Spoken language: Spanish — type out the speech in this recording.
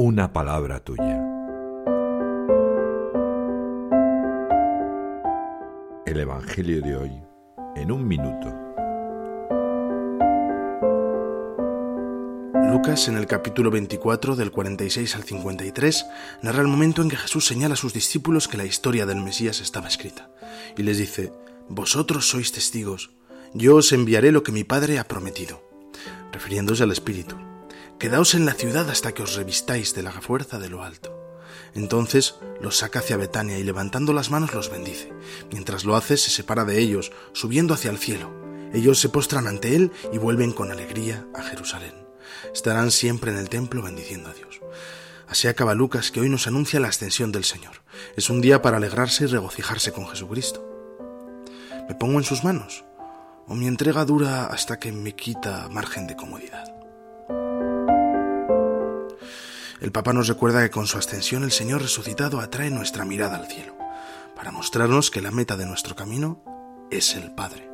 una palabra tuya. El Evangelio de hoy en un minuto. Lucas en el capítulo 24 del 46 al 53 narra el momento en que Jesús señala a sus discípulos que la historia del Mesías estaba escrita y les dice, Vosotros sois testigos, yo os enviaré lo que mi Padre ha prometido, refiriéndose al Espíritu. Quedaos en la ciudad hasta que os revistáis de la fuerza de lo alto. Entonces los saca hacia Betania y levantando las manos los bendice. Mientras lo hace se separa de ellos, subiendo hacia el cielo. Ellos se postran ante él y vuelven con alegría a Jerusalén. Estarán siempre en el templo bendiciendo a Dios. Así acaba Lucas que hoy nos anuncia la ascensión del Señor. Es un día para alegrarse y regocijarse con Jesucristo. ¿Me pongo en sus manos? ¿O mi entrega dura hasta que me quita margen de comodidad? El Papa nos recuerda que con su ascensión el Señor resucitado atrae nuestra mirada al cielo, para mostrarnos que la meta de nuestro camino es el Padre.